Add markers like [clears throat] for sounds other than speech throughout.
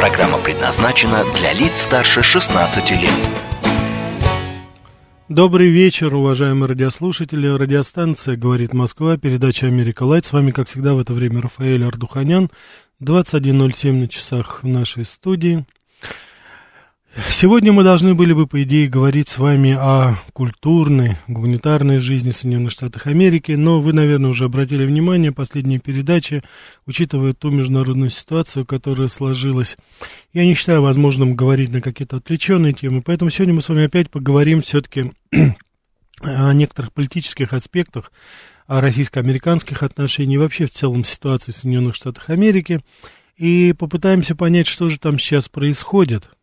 Программа предназначена для лиц старше 16 лет. Добрый вечер, уважаемые радиослушатели. Радиостанция «Говорит Москва», передача «Америка Лайт». С вами, как всегда, в это время Рафаэль Ардуханян. 21.07 на часах в нашей студии. Сегодня мы должны были бы, по идее, говорить с вами о культурной, гуманитарной жизни Соединенных Штатов Америки, но вы, наверное, уже обратили внимание, последние передачи, учитывая ту международную ситуацию, которая сложилась, я не считаю возможным говорить на какие-то отвлеченные темы, поэтому сегодня мы с вами опять поговорим все-таки [clears throat] о некоторых политических аспектах, российско-американских отношениях и вообще в целом ситуации в Соединенных Штатах Америки, и попытаемся понять, что же там сейчас происходит –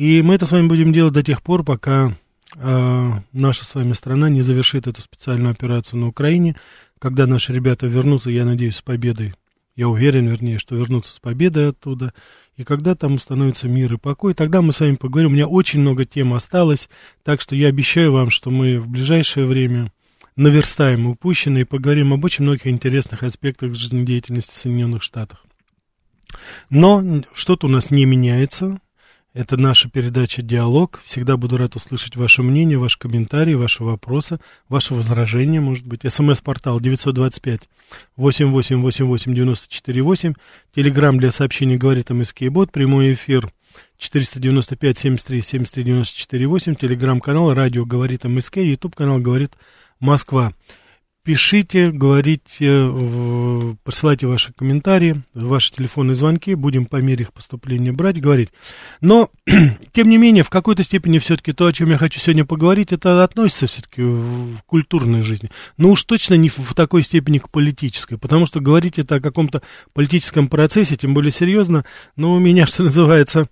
и мы это с вами будем делать до тех пор, пока э, наша с вами страна не завершит эту специальную операцию на Украине, когда наши ребята вернутся, я надеюсь, с победой. Я уверен, вернее, что вернутся с победой оттуда. И когда там установится мир и покой, тогда мы с вами поговорим. У меня очень много тем осталось, так что я обещаю вам, что мы в ближайшее время наверстаем упущенное и поговорим об очень многих интересных аспектах жизнедеятельности Соединенных Штатов. Но что-то у нас не меняется. Это наша передача «Диалог». Всегда буду рад услышать ваше мнение, ваши комментарии, ваши вопросы, ваши возражения, может быть. СМС-портал 925-8888-94-8. Телеграмм для сообщений «Говорит МСК Бот». Прямой эфир 495-73-73-94-8. Телеграмм-канал «Радио Говорит МСК». Ютуб-канал «Говорит Москва» пишите, говорите, присылайте ваши комментарии, ваши телефонные звонки, будем по мере их поступления брать, говорить. Но, [clears throat] тем не менее, в какой-то степени все-таки то, о чем я хочу сегодня поговорить, это относится все-таки в культурной жизни. Но уж точно не в такой степени к политической, потому что говорить это о каком-то политическом процессе, тем более серьезно, но у меня, [laughs] что называется,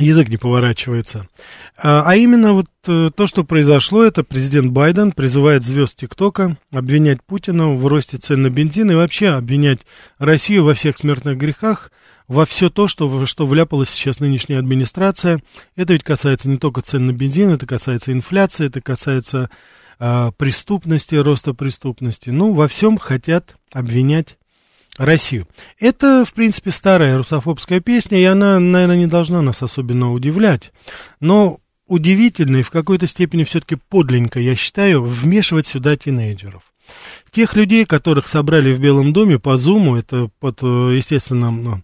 язык не поворачивается. А, а именно вот э, то, что произошло, это президент Байден призывает звезд ТикТока обвинять Путина в росте цен на бензин и вообще обвинять Россию во всех смертных грехах, во все то, что, что вляпалась сейчас нынешняя администрация. Это ведь касается не только цен на бензин, это касается инфляции, это касается а, преступности, роста преступности. Ну, во всем хотят обвинять Россию. Это, в принципе, старая русофобская песня, и она, наверное, не должна нас особенно удивлять. Но удивительно и в какой-то степени все-таки подленько, я считаю, вмешивать сюда тинейджеров. Тех людей, которых собрали в Белом доме по Зуму, это под, э, естественно, ну,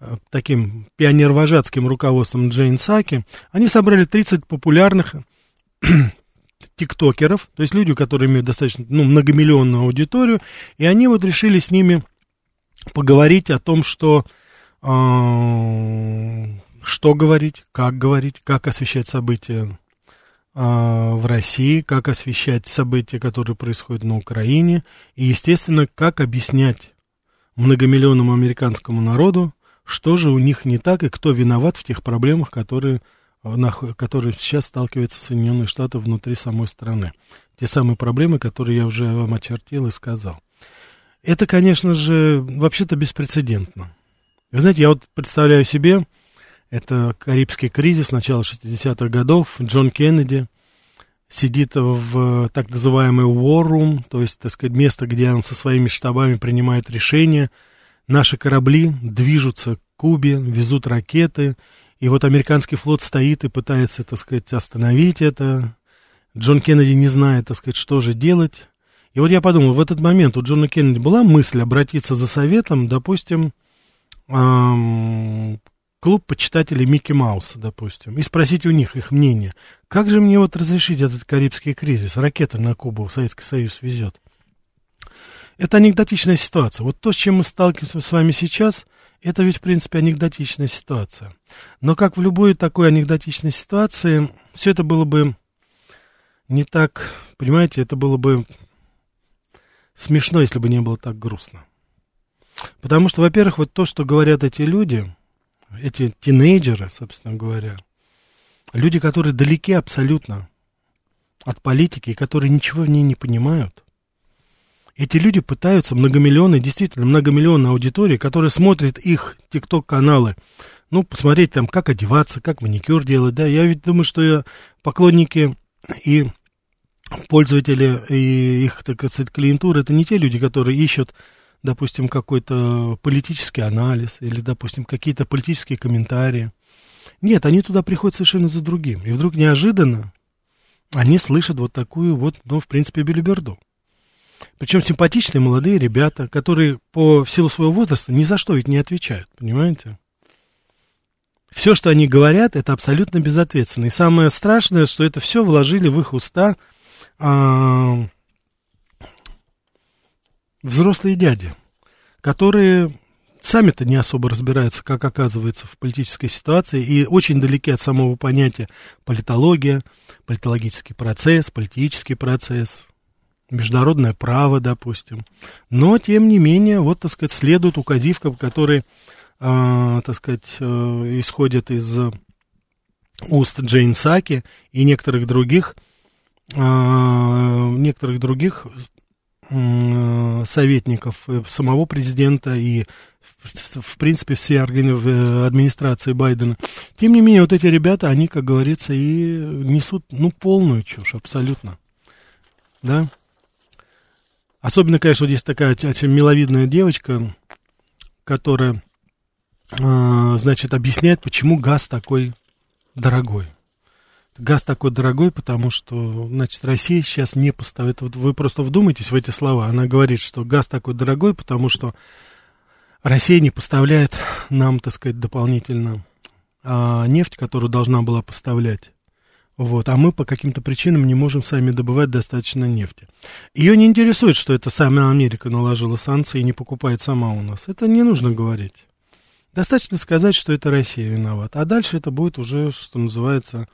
э, таким пионервожатским руководством Джейн Саки, они собрали 30 популярных [clears throat] тиктокеров, то есть люди, которые имеют достаточно ну, многомиллионную аудиторию, и они вот решили с ними поговорить о том, что, э, что говорить, как говорить, как освещать события э, в России, как освещать события, которые происходят на Украине, и, естественно, как объяснять многомиллионному американскому народу, что же у них не так и кто виноват в тех проблемах, которые, на, которые сейчас сталкиваются Соединенные Штаты внутри самой страны. Те самые проблемы, которые я уже вам очертил и сказал. Это, конечно же, вообще-то беспрецедентно. Вы знаете, я вот представляю себе, это Карибский кризис начала 60-х годов, Джон Кеннеди сидит в так называемый War Room, то есть, так сказать, место, где он со своими штабами принимает решения. Наши корабли движутся к Кубе, везут ракеты, и вот американский флот стоит и пытается, так сказать, остановить это. Джон Кеннеди не знает, так сказать, что же делать. И вот я подумал, в этот момент у Джона Кеннеди была мысль обратиться за советом, допустим, эм, клуб почитателей Микки Мауса, допустим, и спросить у них их мнение. Как же мне вот разрешить этот Карибский кризис? Ракета на Кубу Советский Союз везет. Это анекдотичная ситуация. Вот то, с чем мы сталкиваемся с вами сейчас, это ведь, в принципе, анекдотичная ситуация. Но как в любой такой анекдотичной ситуации, все это было бы не так, понимаете, это было бы смешно, если бы не было так грустно. Потому что, во-первых, вот то, что говорят эти люди, эти тинейджеры, собственно говоря, люди, которые далеки абсолютно от политики, которые ничего в ней не понимают, эти люди пытаются многомиллионные, действительно многомиллионная аудитория, которая смотрит их тикток-каналы, ну, посмотреть там, как одеваться, как маникюр делать, да, я ведь думаю, что поклонники и пользователи и их, так сказать, клиентура, это не те люди, которые ищут, допустим, какой-то политический анализ или, допустим, какие-то политические комментарии. Нет, они туда приходят совершенно за другим. И вдруг неожиданно они слышат вот такую вот, ну, в принципе, билиберду. Причем симпатичные молодые ребята, которые по в силу своего возраста ни за что ведь не отвечают, понимаете? Все, что они говорят, это абсолютно безответственно. И самое страшное, что это все вложили в их уста взрослые дяди, которые сами-то не особо разбираются, как оказывается в политической ситуации, и очень далеки от самого понятия политология, политологический процесс, политический процесс, международное право, допустим. Но, тем не менее, вот, так сказать, следуют указивкам, которые, э, так сказать, э, исходят из уст Джейн Саки и некоторых других, э, некоторых других э, советников самого президента и, в, принципе, все органы в администрации Байдена. Тем не менее, вот эти ребята, они, как говорится, и несут, ну, полную чушь абсолютно. Да? Особенно, конечно, здесь такая очень миловидная девочка, которая, э, значит, объясняет, почему газ такой дорогой. Газ такой дорогой, потому что, значит, Россия сейчас не поставит... Вот вы просто вдумайтесь в эти слова. Она говорит, что газ такой дорогой, потому что Россия не поставляет нам, так сказать, дополнительно а, нефть, которую должна была поставлять. Вот, а мы по каким-то причинам не можем сами добывать достаточно нефти. Ее не интересует, что это сама Америка наложила санкции и не покупает сама у нас. Это не нужно говорить. Достаточно сказать, что это Россия виновата. А дальше это будет уже, что называется,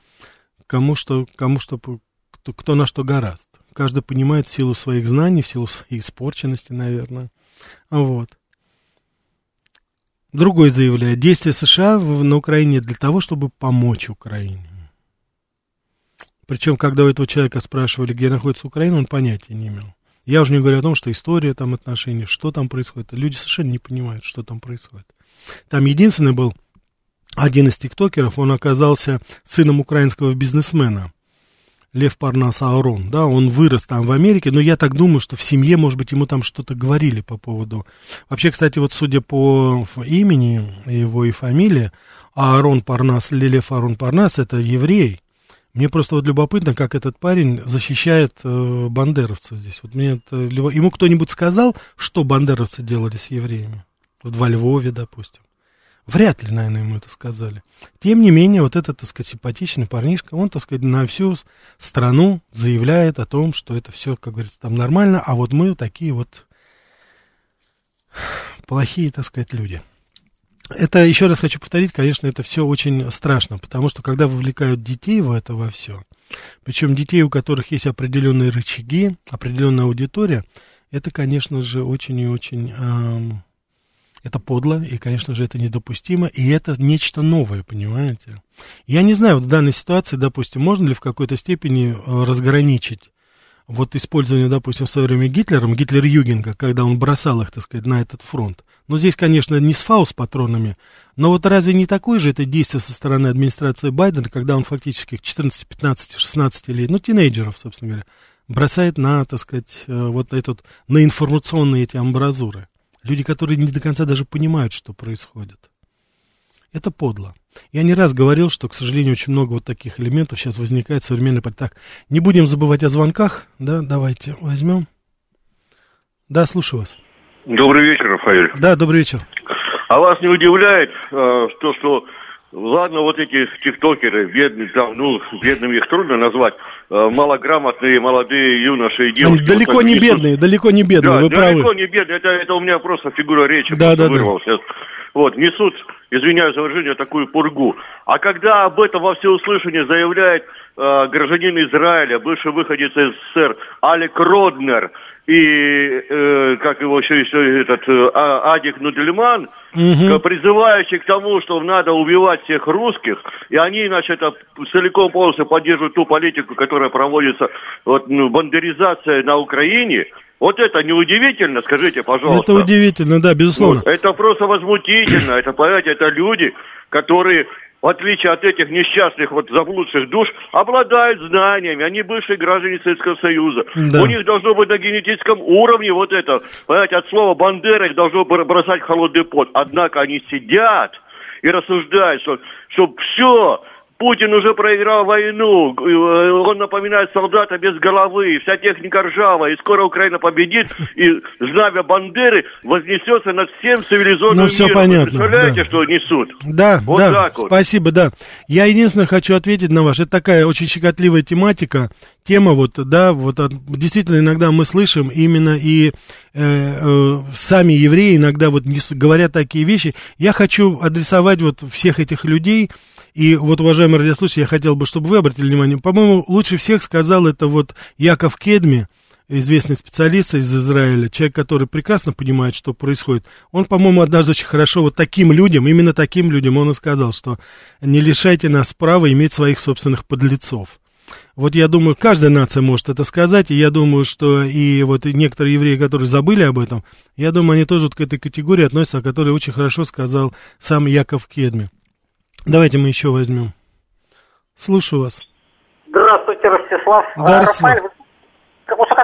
кому что, кому что, кто, кто на что гораст. Каждый понимает в силу своих знаний, в силу своей испорченности, наверное. Вот. Другой заявляет, действия США на Украине для того, чтобы помочь Украине. Причем, когда у этого человека спрашивали, где находится Украина, он понятия не имел. Я уже не говорю о том, что история там отношений, что там происходит. Люди совершенно не понимают, что там происходит. Там единственный был один из тиктокеров, он оказался сыном украинского бизнесмена. Лев Парнас Аурон, да, он вырос там в Америке, но я так думаю, что в семье, может быть, ему там что-то говорили по поводу... Вообще, кстати, вот судя по имени его и фамилии, Аарон Парнас, Лев Аарон Парнас, это еврей, мне просто вот любопытно, как этот парень защищает э, бандеровцев здесь. Вот мне это, ему кто-нибудь сказал, что бандеровцы делали с евреями? Вот во Львове, допустим. Вряд ли, наверное, ему это сказали. Тем не менее, вот этот, так сказать, симпатичный парнишка, он, так сказать, на всю страну заявляет о том, что это все, как говорится, там нормально, а вот мы такие вот плохие, так сказать, люди. Это, еще раз хочу повторить, конечно, это все очень страшно, потому что когда вовлекают детей в это во все, причем детей, у которых есть определенные рычаги, определенная аудитория, это, конечно же, очень и очень... Эм, это подло, и, конечно же, это недопустимо, и это нечто новое, понимаете? Я не знаю, в данной ситуации, допустим, можно ли в какой-то степени э, разграничить вот использование, допустим, в свое время Гитлером, Гитлер-Югенга, когда он бросал их, так сказать, на этот фронт. Но здесь, конечно, не с фау с патронами, но вот разве не такое же это действие со стороны администрации Байдена, когда он фактически 14, 15, 16 лет, ну, тинейджеров, собственно говоря, бросает на, так сказать, э, вот этот, на информационные эти амбразуры. Люди, которые не до конца даже понимают, что происходит. Это подло. Я не раз говорил, что, к сожалению, очень много вот таких элементов сейчас возникает в современной Так, не будем забывать о звонках, да, давайте возьмем. Да, слушаю вас. Добрый вечер, Рафаэль. Да, добрый вечер. А вас не удивляет э, то, что, ладно, вот эти тиктокеры, бедные, там, ну, бедными их трудно назвать, э, малограмотные молодые юноши и девушки. Они далеко вот, не несут... бедные, далеко не бедные, да, вы далеко правы. далеко не бедные, это, это у меня просто фигура речи да, да, вырвался. Да. Вот, несут извиняюсь за выражение, такую пургу. А когда об этом во всеуслышание заявляет э, гражданин Израиля, бывший выходец из СССР, Алек Роднер, и, э, как его еще, еще этот, э, а, Адик Нудельман, угу. призывающий к тому, что надо убивать всех русских, и они, значит, целиком полностью поддерживают ту политику, которая проводится, вот, ну, бандеризация на Украине, вот это неудивительно, скажите, пожалуйста. Это удивительно, да, безусловно. Вот, это просто возмутительно, это, понимаете, это люди, которые в отличие от этих несчастных вот заблудших душ, обладают знаниями, они бывшие граждане Советского Союза. Да. У них должно быть на генетическом уровне вот это, понимаете, от слова «бандера» их должно бросать холодный пот. Однако они сидят и рассуждают, что, что все, Путин уже проиграл войну, э, он напоминает солдата без головы, вся техника ржавая, и скоро Украина победит, и знамя Бандеры вознесется над всем цивилизованным ну, все миром. понятно. Вы представляете, да. что несут? Да, вот да, так вот. спасибо, да. Я единственное хочу ответить на ваш, это такая очень щекотливая тематика, тема вот, да, вот действительно иногда мы слышим именно и э, э, сами евреи иногда вот говорят такие вещи. Я хочу адресовать вот всех этих людей, и вот, уважаемые радиослушатели, я хотел бы, чтобы вы обратили внимание, по-моему, лучше всех сказал это вот Яков Кедми, известный специалист из Израиля, человек, который прекрасно понимает, что происходит. Он, по-моему, однажды очень хорошо вот таким людям, именно таким людям, он и сказал, что не лишайте нас права иметь своих собственных подлецов. Вот я думаю, каждая нация может это сказать, и я думаю, что и вот некоторые евреи, которые забыли об этом, я думаю, они тоже вот к этой категории относятся, о которой очень хорошо сказал сам Яков Кедми. Давайте мы еще возьмем. Слушаю вас. Здравствуйте, Ростислав. Да, Рафаэль,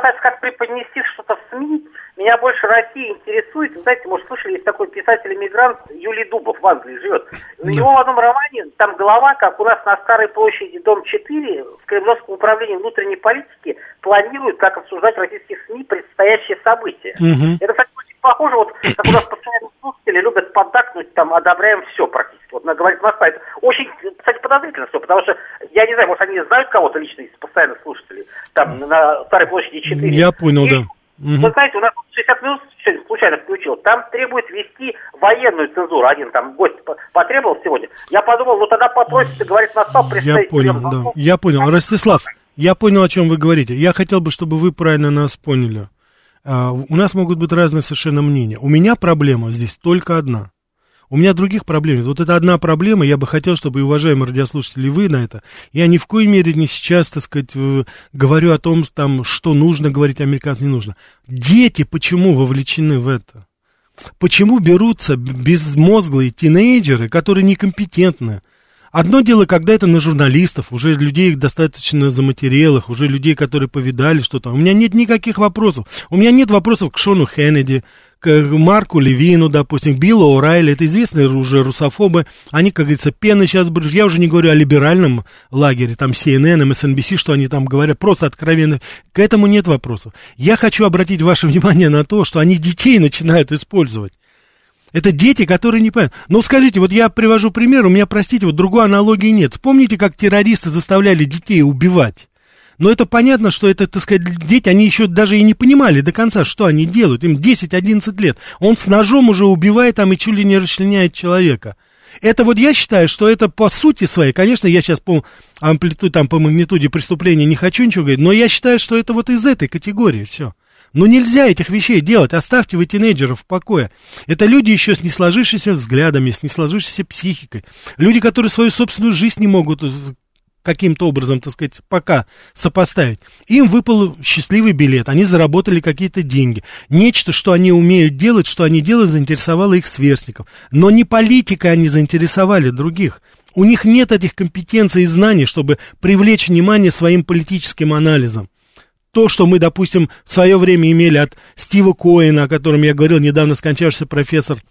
касается, как преподнести что-то в СМИ, меня больше Россия интересует. знаете, может, слышали, есть такой писатель-иммигрант Юлий Дубов в Англии живет. У него в одном романе, там глава, как у нас на Старой площади, дом 4, в Кремлевском управлении внутренней политики планируют, как обсуждать российских СМИ предстоящие события. Угу. Это, кстати, очень похоже, вот, как у нас постоянно слушатели любят поддакнуть, там, одобряем все практически. Вот, говорит Москва, это очень, кстати, подозрительно все, потому что, я не знаю, может, они знают кого-то лично из постоянных слушателей, там, на Старой площади 4. Я понял, И, да. Вы знаете, у нас 60 минут случайно включил. Там требует вести военную цензуру. Один там гость потребовал сегодня. Я подумал, ну тогда попросите, говорит, настал представитель. Я понял, да. Я понял. Ростислав, я понял, о чем вы говорите. Я хотел бы, чтобы вы правильно нас поняли. Uh, у нас могут быть разные совершенно мнения. У меня проблема здесь только одна. У меня других проблем нет. Вот это одна проблема, я бы хотел, чтобы, уважаемые радиослушатели, вы на это, я ни в коей мере не сейчас, так сказать, говорю о том, там, что нужно говорить американцам, не нужно. Дети почему вовлечены в это? Почему берутся безмозглые тинейджеры, которые некомпетентны? Одно дело, когда это на журналистов, уже людей достаточно заматерелых, уже людей, которые повидали что-то. У меня нет никаких вопросов. У меня нет вопросов к Шону Хеннеди, к Марку Левину, допустим, Биллу О'Райли, это известные уже русофобы, они, как говорится, пены сейчас брыжут. Я уже не говорю о либеральном лагере, там CNN, MSNBC, что они там говорят, просто откровенно. К этому нет вопросов. Я хочу обратить ваше [laughs] внимание на то, что они детей начинают использовать. Это дети, которые не понимают. Ну, скажите, вот я привожу пример, у меня, простите, вот другой аналогии нет. Вспомните, как террористы заставляли детей убивать. Но это понятно, что это, так сказать, дети, они еще даже и не понимали до конца, что они делают. Им 10-11 лет. Он с ножом уже убивает там и чуть ли не расчленяет человека. Это вот я считаю, что это по сути своей, конечно, я сейчас по амплитуде, там, по магнитуде преступления не хочу ничего говорить, но я считаю, что это вот из этой категории все. Ну нельзя этих вещей делать, оставьте вы тинейджеров в покое. Это люди еще с несложившимися взглядами, с несложившейся психикой. Люди, которые свою собственную жизнь не могут каким-то образом, так сказать, пока сопоставить. Им выпал счастливый билет, они заработали какие-то деньги. Нечто, что они умеют делать, что они делают, заинтересовало их сверстников. Но не политика они заинтересовали других. У них нет этих компетенций и знаний, чтобы привлечь внимание своим политическим анализом. То, что мы, допустим, в свое время имели от Стива Коэна, о котором я говорил, недавно скончавшийся профессор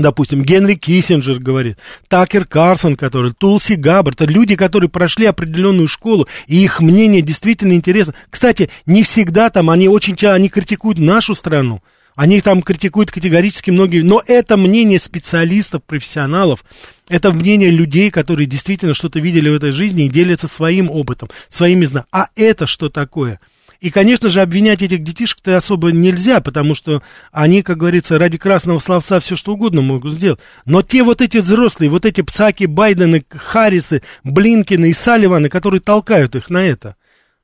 Допустим, Генри Киссинджер говорит, Такер Карсон, который, Тулси Габбард, это люди, которые прошли определенную школу, и их мнение действительно интересно. Кстати, не всегда там, они очень часто, они критикуют нашу страну, они там критикуют категорически многие, но это мнение специалистов, профессионалов, это мнение людей, которые действительно что-то видели в этой жизни и делятся своим опытом, своими знаниями. А это что такое? И, конечно же, обвинять этих детишек-то особо нельзя, потому что они, как говорится, ради красного словца все что угодно могут сделать. Но те вот эти взрослые, вот эти Псаки, Байдены, Харрисы, Блинкины и Салливаны, которые толкают их на это,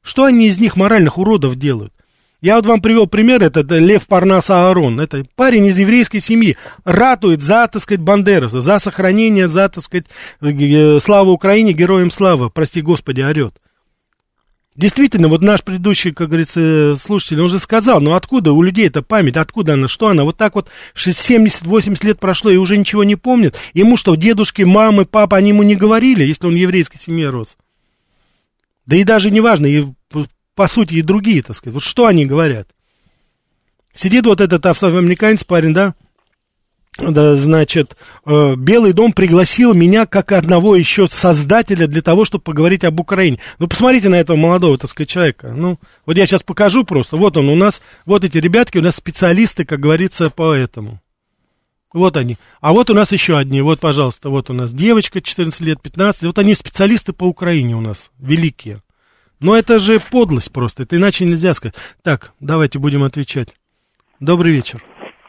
что они из них моральных уродов делают? Я вот вам привел пример, это Лев Парнас Аарон. Это парень из еврейской семьи, ратует за, так сказать, Бандераса, за сохранение, за, так сказать, э, славу Украине, героям слава, прости господи, орет. Действительно, вот наш предыдущий, как говорится, слушатель, он же сказал, ну откуда у людей эта память, откуда она, что она, вот так вот 70-80 лет прошло и уже ничего не помнит. Ему что, дедушки, мамы, папа, они ему не говорили, если он в еврейской семье рос? Да и даже не важно, и, по сути и другие, так сказать, вот что они говорят? Сидит вот этот афроамериканец парень, да, да, значит, э, Белый дом пригласил меня как одного еще создателя для того, чтобы поговорить об Украине. Ну, посмотрите на этого молодого, так сказать, человека. Ну, вот я сейчас покажу просто. Вот он у нас, вот эти ребятки, у нас специалисты, как говорится, по этому. Вот они. А вот у нас еще одни. Вот, пожалуйста, вот у нас девочка 14 лет, 15. Вот они специалисты по Украине у нас, великие. Но это же подлость просто, это иначе нельзя сказать. Так, давайте будем отвечать. Добрый вечер.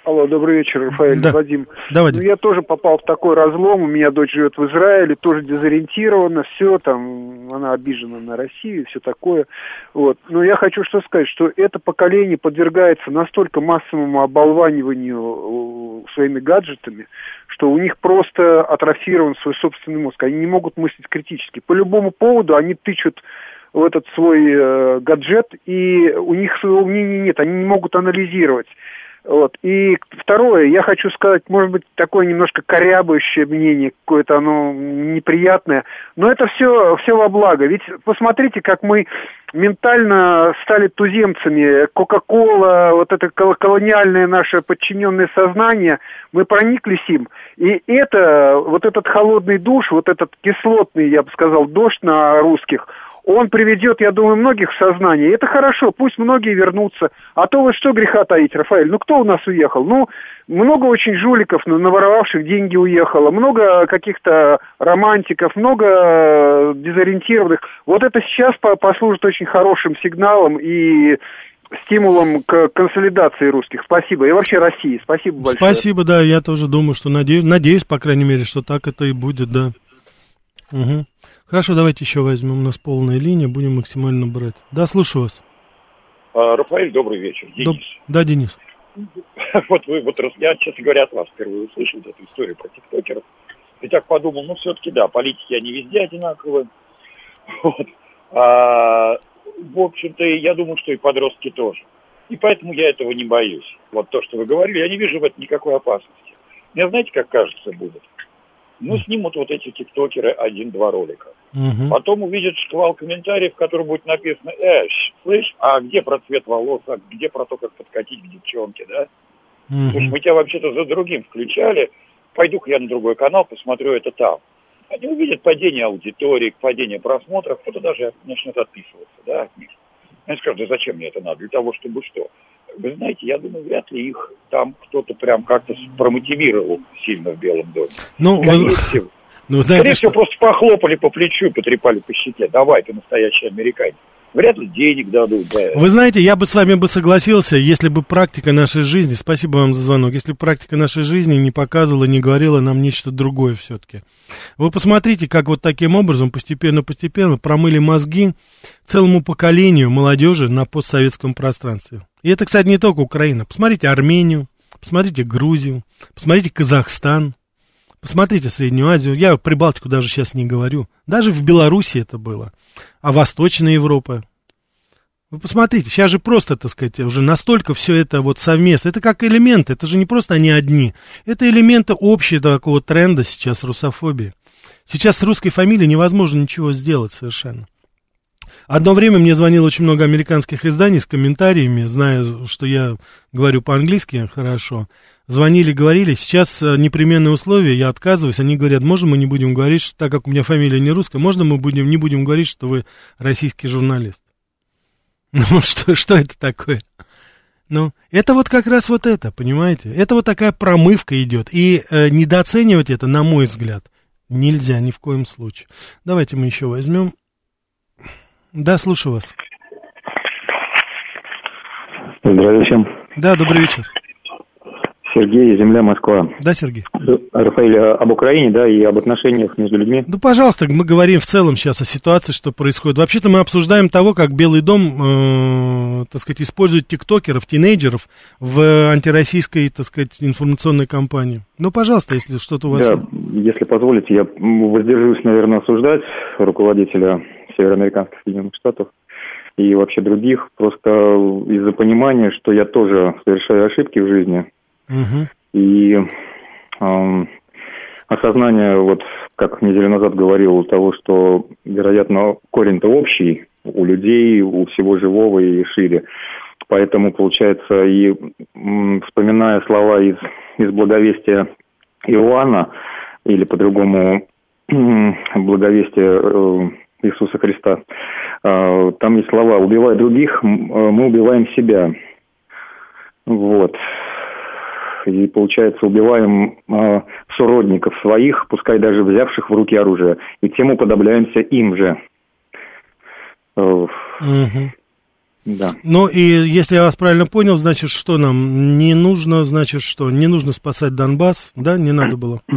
Алло, добрый вечер, Рафаэль, да. Вадим. Да, Вадим. Ну, я тоже попал в такой разлом, у меня дочь живет в Израиле, тоже дезориентирована, все, там, она обижена на Россию, все такое. Вот. Но я хочу что сказать, что это поколение подвергается настолько массовому оболваниванию э, своими гаджетами, что у них просто атрофирован свой собственный мозг. Они не могут мыслить критически. По любому поводу они тычут в этот свой э, гаджет, и у них своего мнения нет, они не могут анализировать. Вот. И второе, я хочу сказать, может быть, такое немножко корябающее мнение, какое-то оно неприятное, но это все, все во благо. Ведь посмотрите, как мы ментально стали туземцами. Кока-кола, вот это колониальное наше подчиненное сознание, мы прониклись им. И это, вот этот холодный душ, вот этот кислотный, я бы сказал, дождь на русских – он приведет, я думаю, многих в сознание. И это хорошо, пусть многие вернутся. А то вот что греха таить, Рафаэль, ну кто у нас уехал? Ну, много очень жуликов, наворовавших деньги уехало, много каких-то романтиков, много э, дезориентированных. Вот это сейчас послужит очень хорошим сигналом и стимулом к консолидации русских. Спасибо. И вообще России. Спасибо большое. Спасибо, да. Я тоже думаю, что надеюсь, надеюсь, по крайней мере, что так это и будет, да. Угу. Хорошо, давайте еще возьмем. У нас полная линия, будем максимально брать. Да, слушаю вас. А, Рафаэль, добрый вечер. Денис. Доб... Да, Денис. [laughs] Вот вы, вот я, честно говоря, от вас впервые услышал эту историю про тиктокеров. И так подумал, ну, все-таки, да, политики, они везде одинаковые. [laughs] Вот. А, в общем-то, я думаю, что и подростки тоже. И поэтому я этого не боюсь. Вот то, что вы говорили, я не вижу в этом никакой опасности. Мне знаете, как кажется будет? Ну, снимут вот эти тиктокеры один-два ролика. Угу. Потом увидят шквал комментариев, в котором будет написано, э, слышь, а где про цвет волос, а где про то, как подкатить к девчонке, да? Угу. Слушай, мы тебя вообще-то за другим включали, пойду-ка я на другой канал, посмотрю это там. Они увидят падение аудитории, падение просмотров, кто-то даже начнет отписываться, да, от них. Они скажут, да зачем мне это надо? Для того, чтобы что? Вы знаете, я думаю, вряд ли их там кто-то прям как-то промотивировал сильно в Белом доме. Ну, Скорее вы... всего. [laughs] Ну, знаете, Скорее что... всего, просто похлопали по плечу потрепали по щеке. Давай, ты настоящий американец. Вряд ли денег дадут за Вы знаете, я бы с вами бы согласился, если бы практика нашей жизни, спасибо вам за звонок, если бы практика нашей жизни не показывала, не говорила нам нечто другое все-таки. Вы посмотрите, как вот таким образом постепенно-постепенно промыли мозги целому поколению молодежи на постсоветском пространстве. И это, кстати, не только Украина. Посмотрите Армению, посмотрите Грузию, посмотрите Казахстан, посмотрите Среднюю Азию. Я про Прибалтику даже сейчас не говорю. Даже в Беларуси это было. А Восточная Европа. Вы посмотрите, сейчас же просто, так сказать, уже настолько все это вот совместно. Это как элементы, это же не просто они одни. Это элементы общего такого тренда сейчас русофобии. Сейчас с русской фамилией невозможно ничего сделать совершенно. Одно время мне звонило очень много американских изданий с комментариями, зная, что я говорю по-английски хорошо. Звонили, говорили, сейчас э, непременные условия, я отказываюсь. Они говорят, можно мы не будем говорить, что, так как у меня фамилия не русская, можно мы будем, не будем говорить, что вы российский журналист. [laughs] Ну, что, что это такое? Ну, это вот как раз вот это, понимаете? Это вот такая промывка идет. И э, недооценивать это, на мой взгляд, нельзя ни в коем случае. Давайте мы еще возьмем да, слушаю вас. Здравия всем. Да, добрый вечер. Сергей, Земля, Москва. Да, Сергей? Рафаэль, об Украине, да, и об отношениях между людьми. Ну, пожалуйста, мы говорим в целом сейчас о ситуации, что происходит. Вообще-то мы обсуждаем того, как Белый дом, э, так сказать, использует тиктокеров, тинейджеров в антироссийской, так сказать, информационной кампании. Ну, пожалуйста, если что-то у вас... Да, если позволите, я воздержусь, наверное, осуждать руководителя североамериканских Соединенных Штатов и вообще других, просто из-за понимания, что я тоже совершаю ошибки в жизни. Угу. И э, осознание, вот как неделю назад говорил, того, что, вероятно, корень-то общий у людей, у всего живого и шире. Поэтому, получается, и вспоминая слова из, из благовестия Иоанна, или по-другому [clears throat] благовестие э, Иисуса Христа. А, там есть слова «убивая других, э, мы убиваем себя». Вот. И, получается, убиваем э, суродников своих, пускай даже взявших в руки оружие, и тем уподобляемся им же. Угу. Да. Ну и если я вас правильно понял, значит, что нам не нужно, значит, что не нужно спасать Донбасс, да, не надо было? [clears throat]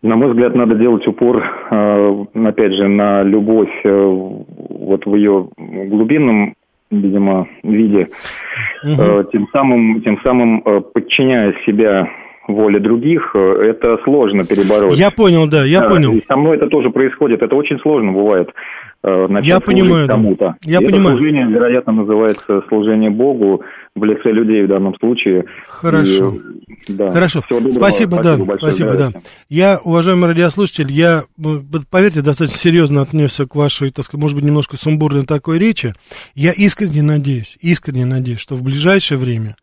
На мой взгляд, надо делать упор, э, опять же, на любовь э, вот в ее глубинном, видимо, виде, угу. тем самым, тем самым подчиняя себя воле других, это сложно перебороть. Я понял, да, я понял. И со мной это тоже происходит, это очень сложно бывает. Начать я понимаю, кому-то. Я и понимаю. Это служение, вероятно, называется служение Богу в лице людей в данном случае. Хорошо. И, да. Хорошо. Спасибо, спасибо, да. Большое, спасибо, да. Я, уважаемый радиослушатель, я, поверьте, достаточно серьезно отнесся к вашей, так сказать, может быть, немножко сумбурной такой речи. Я искренне надеюсь, искренне надеюсь, что в ближайшее время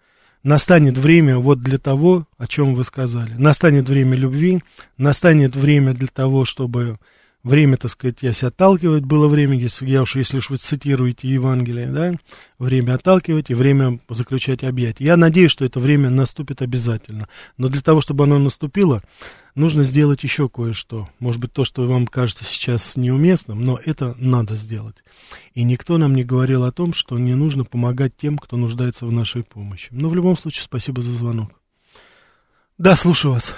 настанет время вот для того, о чем вы сказали. Настанет время любви, настанет время для того, чтобы время, так сказать, себя отталкивать было время, если, я уж, если уж вы цитируете Евангелие, да, время отталкивать и время заключать объятия. Я надеюсь, что это время наступит обязательно. Но для того, чтобы оно наступило, нужно сделать еще кое-что. Может быть, то, что вам кажется сейчас неуместным, но это надо сделать. И никто нам не говорил о том, что не нужно помогать тем, кто нуждается в нашей помощи. Но в любом случае, спасибо за звонок. Да, слушаю вас.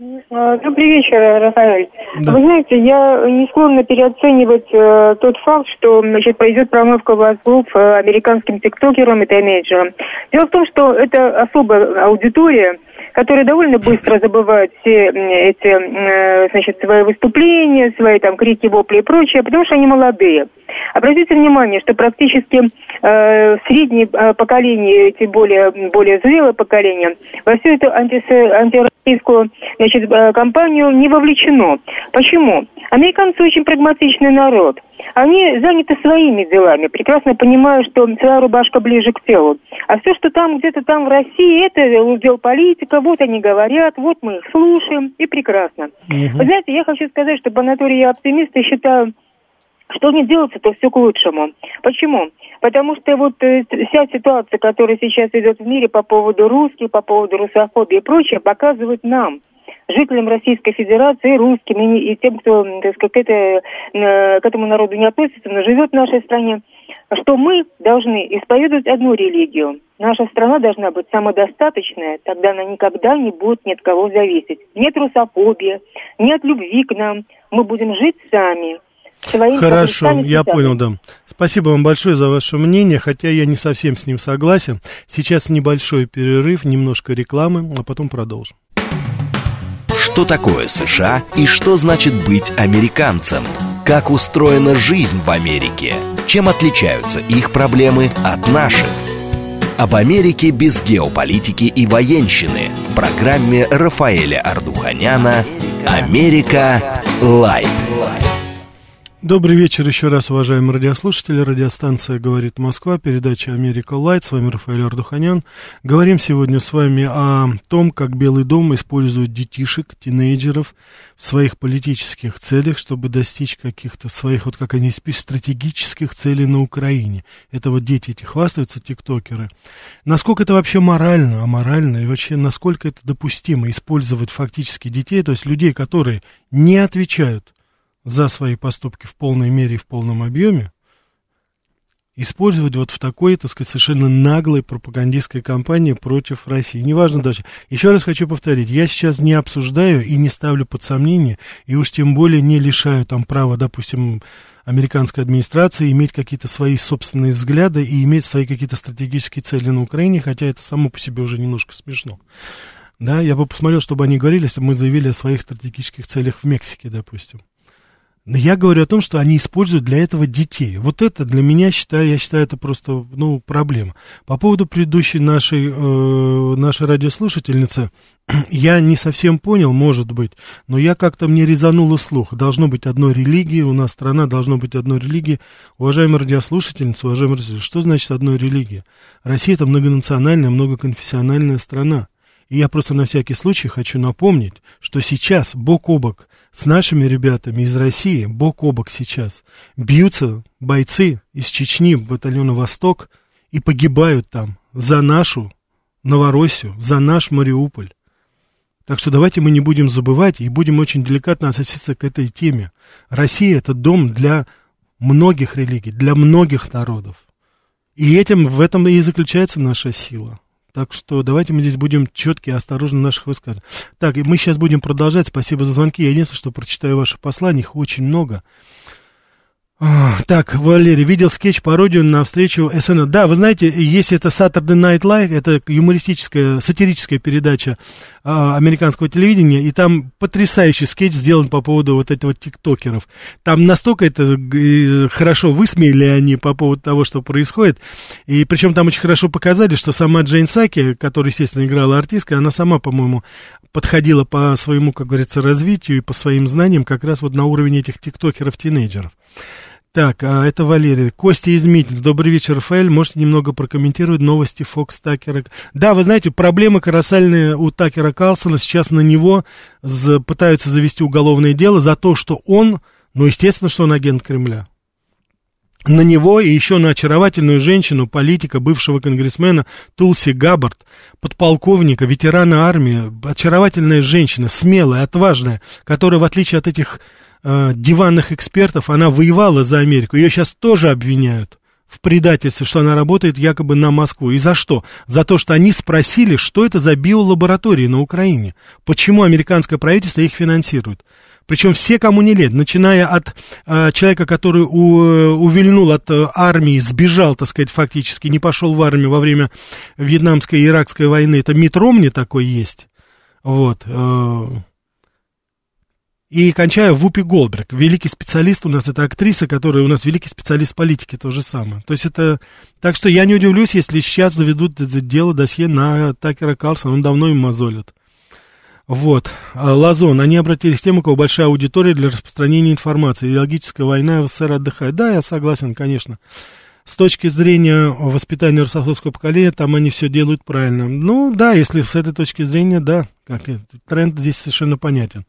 А, добрый вечер, Рафаэль. Да. Вы знаете, я не склонна переоценивать э, тот факт, что значит, произойдет промывка мозгов э, американским тиктокерам и тайнейджерам. Дело в том, что это особая аудитория, которая довольно быстро забывает все эти, э, значит, свои выступления, свои там крики, вопли и прочее, потому что они молодые. Обратите внимание, что практически э, среднее э, поколение, тем более, более зрелое поколение, во всю эту анти, антироссийскую значит, э, кампанию не вовлечено. Почему? Американцы очень прагматичный народ. Они заняты своими делами, прекрасно понимая, что своя рубашка ближе к телу. А все, что там где-то там в России, это удел политика, вот они говорят, вот мы их слушаем, и прекрасно. Угу. Вы знаете, я хочу сказать, что по натуре я оптимист и считаю, что не делается, то все к лучшему. Почему? Потому что вот э, вся ситуация, которая сейчас идет в мире по поводу русских, по поводу русофобии и прочее, показывает нам, жителям Российской Федерации, русским и, и тем, кто так сказать, к, это, э, к этому народу не относится, но живет в нашей стране, что мы должны исповедовать одну религию. Наша страна должна быть самодостаточная, тогда она никогда не будет ни от кого зависеть. Нет русофобии, нет любви к нам. Мы будем жить сами своим Хорошо, я понял, да. Спасибо вам большое за ваше мнение, хотя я не совсем с ним согласен. Сейчас небольшой перерыв, немножко рекламы, а потом продолжим. Что такое США и что значит быть американцем? Как устроена жизнь в Америке? Чем отличаются их проблемы от наших? Об Америке без геополитики и военщины в программе Рафаэля Ардуханяна «Америка. Light». Добрый вечер еще раз, уважаемые радиослушатели. Радиостанция «Говорит Москва», передача «Америка Light». С вами Рафаэль Ардуханян. Говорим сегодня с вами о том, как Белый дом использует детишек, тинейджеров в своих политических целях, чтобы достичь каких-то своих, вот как они пишут, стратегических целей на Украине. Это вот дети эти хвастаются, тиктокеры. Насколько это вообще морально, аморально, и вообще насколько это допустимо использовать фактически детей, то есть людей, которые не отвечают за свои поступки в полной мере и в полном объеме, использовать вот в такой, так сказать, совершенно наглой пропагандистской кампании против России. Неважно даже. Еще раз хочу повторить, я сейчас не обсуждаю и не ставлю под сомнение, и уж тем более не лишаю там права, допустим, американской администрации иметь какие-то свои собственные взгляды и иметь свои какие-то стратегические цели на Украине, хотя это само по себе уже немножко смешно. Да, я бы посмотрел, чтобы они говорили, если бы мы заявили о своих стратегических целях в Мексике, допустим. Но я говорю о том, что они используют для этого детей. Вот это для меня, считаю, я считаю, это просто, ну, проблема. По поводу предыдущей нашей, э, нашей радиослушательницы, [clears throat] я не совсем понял, может быть, но я как-то мне резануло слух. Должно быть одной религии, у нас страна должно быть одной религии. Уважаемая радиослушательница, уважаемая радиослушательница, что значит одной религии? Россия это многонациональная, многоконфессиональная страна. И я просто на всякий случай хочу напомнить, что сейчас бок о бок с нашими ребятами из России, бок о бок сейчас, бьются бойцы из Чечни, батальона «Восток», и погибают там за нашу Новороссию, за наш Мариуполь. Так что давайте мы не будем забывать и будем очень деликатно относиться к этой теме. Россия – это дом для многих религий, для многих народов. И этим, в этом и заключается наша сила. Так что давайте мы здесь будем четкие и осторожны в наших высказываниях. Так, и мы сейчас будем продолжать. Спасибо за звонки. Я единственное, что прочитаю ваши послания. Их очень много. Так, Валерий, видел скетч-пародию на встречу СНЛ. Да, вы знаете, если это Saturday Night Live, это юмористическая, сатирическая передача а, американского телевидения, и там потрясающий скетч сделан по поводу вот этого тиктокеров. Там настолько это э, хорошо высмеяли они по поводу того, что происходит, и причем там очень хорошо показали, что сама Джейн Саки, которая, естественно, играла артисткой, она сама, по-моему, подходила по своему, как говорится, развитию и по своим знаниям как раз вот на уровень этих тиктокеров-тинейджеров. Так, а это Валерий. Костя из Митинг. Добрый вечер, Рафаэль. Можете немного прокомментировать новости Фокс Такера? Да, вы знаете, проблемы колоссальные у Такера Карлсона. Сейчас на него пытаются завести уголовное дело за то, что он, ну, естественно, что он агент Кремля. На него и еще на очаровательную женщину, политика, бывшего конгрессмена Тулси Габбард, подполковника, ветерана армии, очаровательная женщина, смелая, отважная, которая, в отличие от этих э, диванных экспертов, она воевала за Америку. Ее сейчас тоже обвиняют в предательстве, что она работает якобы на Москву. И за что? За то, что они спросили, что это за биолаборатории на Украине. Почему американское правительство их финансирует. Причем все, кому не лет, начиная от э, человека, который у, увильнул от э, армии, сбежал, так сказать, фактически, не пошел в армию во время вьетнамской и иракской войны. Это Мит Ромни такой есть. Вот. Э, и кончая Вупи Голдберг, великий специалист у нас, это актриса, которая у нас великий специалист политики, то же самое. То есть это, так что я не удивлюсь, если сейчас заведут это дело, досье на Такера Карлсона, он давно им мозолит. Вот, а, Лазон, они обратились к тем, у кого большая аудитория для распространения информации. Идеологическая война в СССР отдыхает. Да, я согласен, конечно. С точки зрения воспитания русофобского поколения, там они все делают правильно. Ну, да, если с этой точки зрения, да, как тренд здесь совершенно понятен.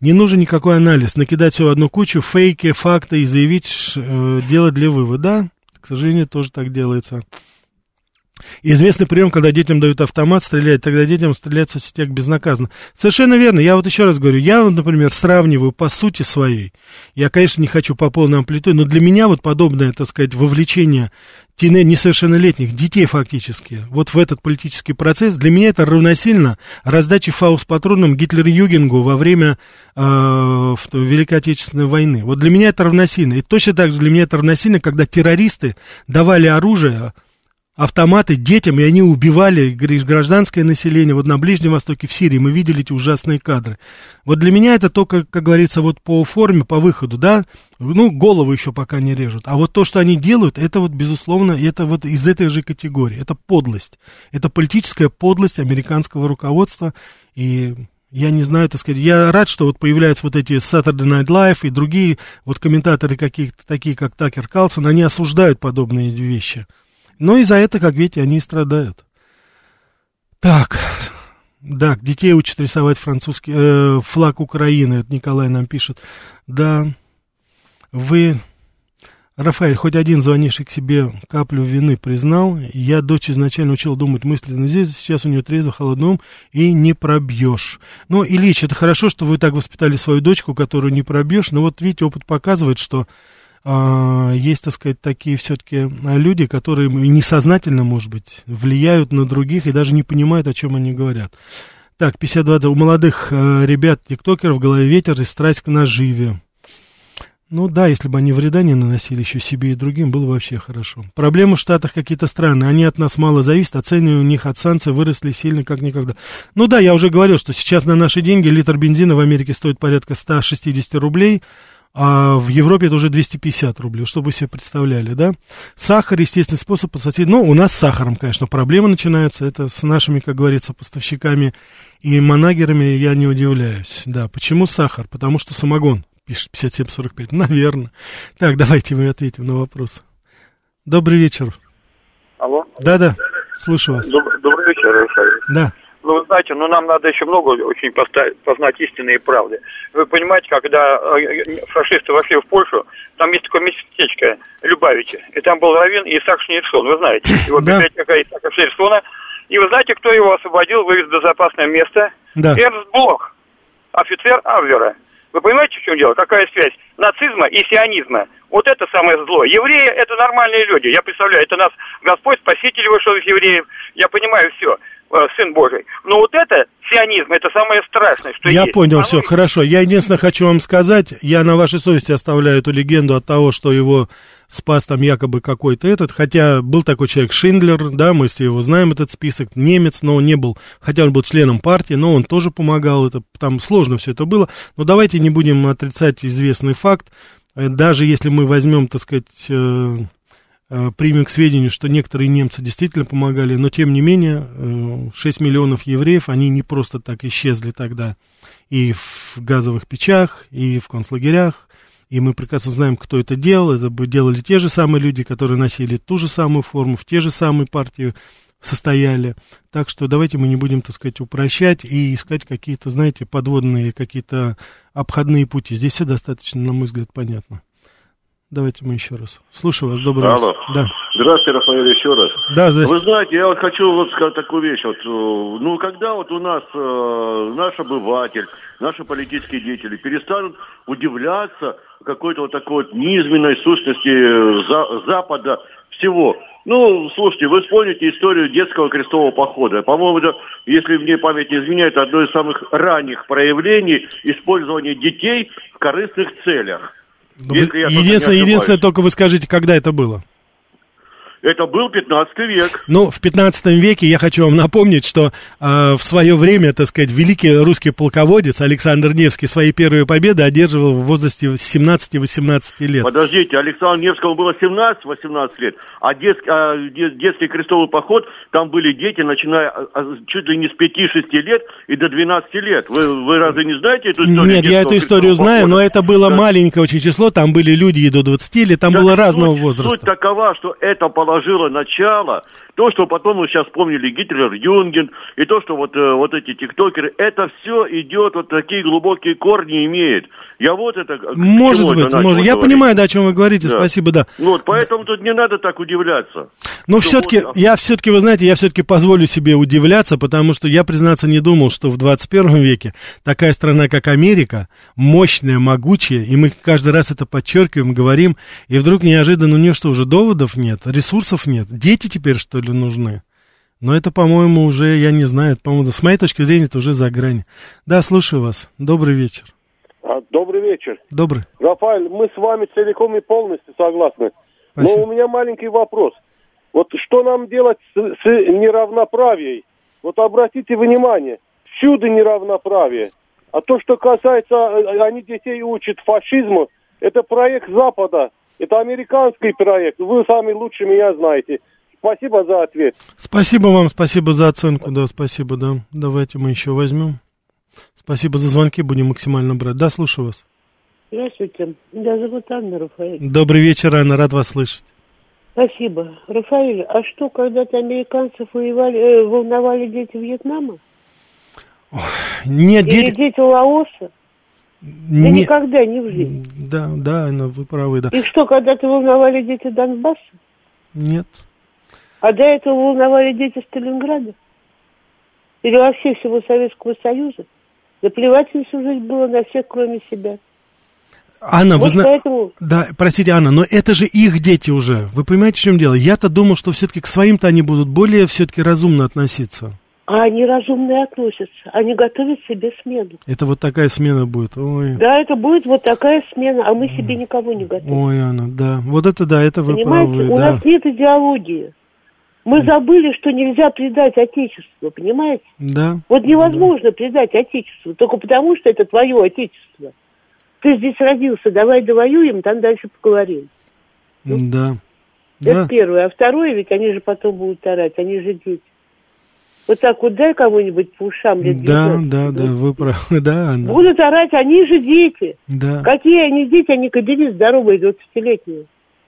Не нужен никакой анализ. Накидать все в одну кучу, фейки, факты и заявить, э, делать для вывода. Да, к сожалению, тоже так делается. Известный прием, когда детям дают автомат стрелять, тогда детям стрелять в соцсетях безнаказанно. Совершенно верно. Я вот еще раз говорю, я, вот, например, сравниваю по сути своей. Я, конечно, не хочу по полной амплитуде, но для меня вот подобное, так сказать, вовлечение несовершеннолетних детей фактически вот в этот политический процесс, для меня это равносильно раздаче фаус-патронам Гитлер-Югенгу во время э, Великой Отечественной войны. Вот для меня это равносильно. И точно так же для меня это равносильно, когда террористы давали оружие автоматы детям, и они убивали гражданское население. Вот на Ближнем Востоке, в Сирии мы видели эти ужасные кадры. Вот для меня это только, как говорится, вот по форме, по выходу, да, ну, голову еще пока не режут. А вот то, что они делают, это вот, безусловно, это вот из этой же категории. Это подлость. Это политическая подлость американского руководства. И я не знаю, так сказать, я рад, что вот появляются вот эти Saturday Night Live и другие вот комментаторы, какие-то такие, как Такер Калсон, они осуждают подобные вещи. Но и за это, как видите, они и страдают. Так, да, детей учат рисовать французский э, флаг Украины, это Николай нам пишет. Да, вы, Рафаэль, хоть один звонивший к себе каплю вины признал. Я дочь изначально учил думать мысленно здесь, сейчас у нее трезво, холодный ум, и не пробьешь. Ну, Ильич, это хорошо, что вы так воспитали свою дочку, которую не пробьешь, но вот видите, опыт показывает, что есть, так сказать, такие все-таки люди, которые несознательно, может быть, влияют на других и даже не понимают, о чем они говорят. Так, 52 у молодых э, ребят, тиктокеров, в голове ветер и страсть к наживе. Ну да, если бы они вреда не наносили еще себе и другим, было бы вообще хорошо. Проблемы в Штатах какие-то странные, они от нас мало зависят, а цены у них от санкций выросли сильно как никогда. Ну да, я уже говорил, что сейчас на наши деньги литр бензина в Америке стоит порядка 160 рублей, а в Европе это уже 250 рублей, чтобы вы себе представляли, да? Сахар, естественный способ посадить. Ну, у нас с сахаром, конечно, проблемы начинаются, это с нашими, как говорится, поставщиками и манагерами я не удивляюсь, да. Почему сахар? Потому что самогон пишет 5745. [laughs] Наверное. Так, давайте мы ответим на вопрос. Добрый вечер. Алло. Да-да, слушаю вас. Добрый вечер, Александр. Да. Ну, вы знаете, ну нам надо еще много очень познать истины и правды. Вы понимаете, когда э, фашисты вошли в Польшу, там есть такое местечко Любавичи, и там был Равин и Исаак Шнейрсон, вы знаете. Его да. библиотека Исаака Шнейрсона. И вы знаете, кто его освободил, вывез в безопасное место? Да. Эрнст Блок, офицер Аввера. Вы понимаете, в чем дело? Какая связь нацизма и сионизма? Вот это самое зло. Евреи – это нормальные люди. Я представляю, это нас Господь, Спаситель вышел из евреев. Я понимаю все. Э, Сын Божий. Но вот это, сионизм, это самое страшное, что Я есть. понял, Оно все, хорошо. Я единственное хочу вам сказать, я на вашей совести оставляю эту легенду от того, что его спас там якобы какой-то этот, хотя был такой человек Шиндлер, да, мы все его знаем, этот список, немец, но он не был, хотя он был членом партии, но он тоже помогал, это там сложно все это было, но давайте не будем отрицать известный факт, Э, даже если мы возьмем, так сказать, э, примем к сведению, что некоторые немцы действительно помогали, но тем не менее э, 6 миллионов евреев, они не просто так исчезли тогда и в газовых печах, и в концлагерях, и мы прекрасно знаем, кто это делал, это бы делали те же самые люди, которые носили ту же самую форму, в те же самые партии состояли. Так что давайте мы не будем, так сказать, упрощать и искать какие-то, знаете, подводные, какие-то обходные пути. Здесь все достаточно, на мой взгляд, понятно. Давайте мы еще раз. Слушаю вас, добрый Алло. Да, Здравствуйте, Рафаэль, еще раз. да, Вы здравствуйте. знаете, я вот хочу вот сказать такую вещь. Вот, э, ну, когда вот у нас э, наш обыватель, наши политические деятели перестанут удивляться какой-то вот такой вот низменной сущности э, за- Запада всего. Ну, слушайте, вы вспомните историю детского крестового похода. По-моему, это, если мне память не изменяет, одно из самых ранних проявлений использования детей в корыстных целях. Ну, Если единственное, только вы скажите, когда это было. Это был 15 век. Ну, в 15 веке я хочу вам напомнить, что э, в свое время, так сказать, великий русский полководец Александр Невский свои первые победы одерживал в возрасте 17-18 лет. Подождите, Александру Невскому было 17-18 лет, а, детский, а де- детский крестовый поход, там были дети, начиная а, чуть ли не с 5-6 лет и до 12 лет. Вы, вы разве не знаете эту историю? Нет, я эту историю знаю, похода? но это было Да. маленькое очень число, там были люди и до 20 лет, там Так было суть- разного Суть возраста. такова, что это положило начало. То, что потом мы сейчас вспомнили Гитлер, Юнген, и то, что вот, э, вот эти тиктокеры, это все идет, вот такие глубокие корни имеет. Я вот это... Может это быть, может. Я говорить. понимаю, да, о чем вы говорите, Да. спасибо, да. Ну Вот, поэтому тут не надо так удивляться. Но все-таки, вот- я все-таки, вы знаете, я все-таки позволю себе удивляться, потому что я, признаться, не думал, что в 21 веке такая страна, как Америка, мощная, могучая, и мы каждый раз это подчеркиваем, говорим, и вдруг неожиданно у нее что, уже доводов нет, ресурсов нет, дети теперь, что ли, нужны? Но это, по-моему, уже, я не знаю, это, по-моему, с моей точки зрения, это уже за грань. Да, слушаю вас. Добрый вечер. А, Добрый вечер. Добрый. Рафаэль, мы с вами целиком и полностью согласны. Спасибо. Но у меня маленький вопрос. Вот что нам делать с, с неравноправием? Вот обратите внимание, всюду неравноправие. А то, что касается, э, они детей учат фашизму, это проект Запада, это американский проект. Вы сами лучше меня знаете. Спасибо за ответ. Спасибо вам, спасибо за оценку, да, спасибо, да. Давайте мы еще возьмем. Спасибо за звонки, будем максимально брать. Да, слушаю вас. Здравствуйте. Меня зовут Анна Рафаэль. Добрый вечер, Анна, рад вас слышать. Спасибо. Рафаэль, а что, когда-то американцев воевали, э, волновали дети Вьетнама? Нет, Или дети... дети Лаоса? Да не- никогда не в жизни. Да, да, Анна, вы правы, да. И что, когда-то волновали дети Донбасса? Нет. А до этого волновали дети Сталинграда? Или вообще всего Советского Союза? Да плевать им всю жизнь было на всех, кроме себя. Анна, вы знаете... поэтому... Да, простите, Анна, но это же их дети уже. Вы понимаете, в чем дело? Я-то думал, что все-таки к своим-то они будут более все-таки разумно относиться. А они разумные относятся. Они готовят себе смену. Это вот такая смена будет. Ой. Да, это будет вот такая смена, а мы себе никого не готовим. Ой, Анна, да. Вот это да, это вы Понимаете, правы, у да. нас нет идеологии. Мы забыли, что нельзя предать Отечество, понимаете? Да. Вот невозможно предать Отечество, только потому, что это твое Отечество. Ты здесь родился, давай довоюем, там дальше поговорим. Да. Это Да. первое. А второе, ведь они же потом будут орать, они же дети. Вот так вот дай кому-нибудь по ушам лет Да, 19, да, да, вы правы, [laughs] да, Анна. Будут орать, они же дети. Да, Какие они дети, они кабели здоровые, 20-летние.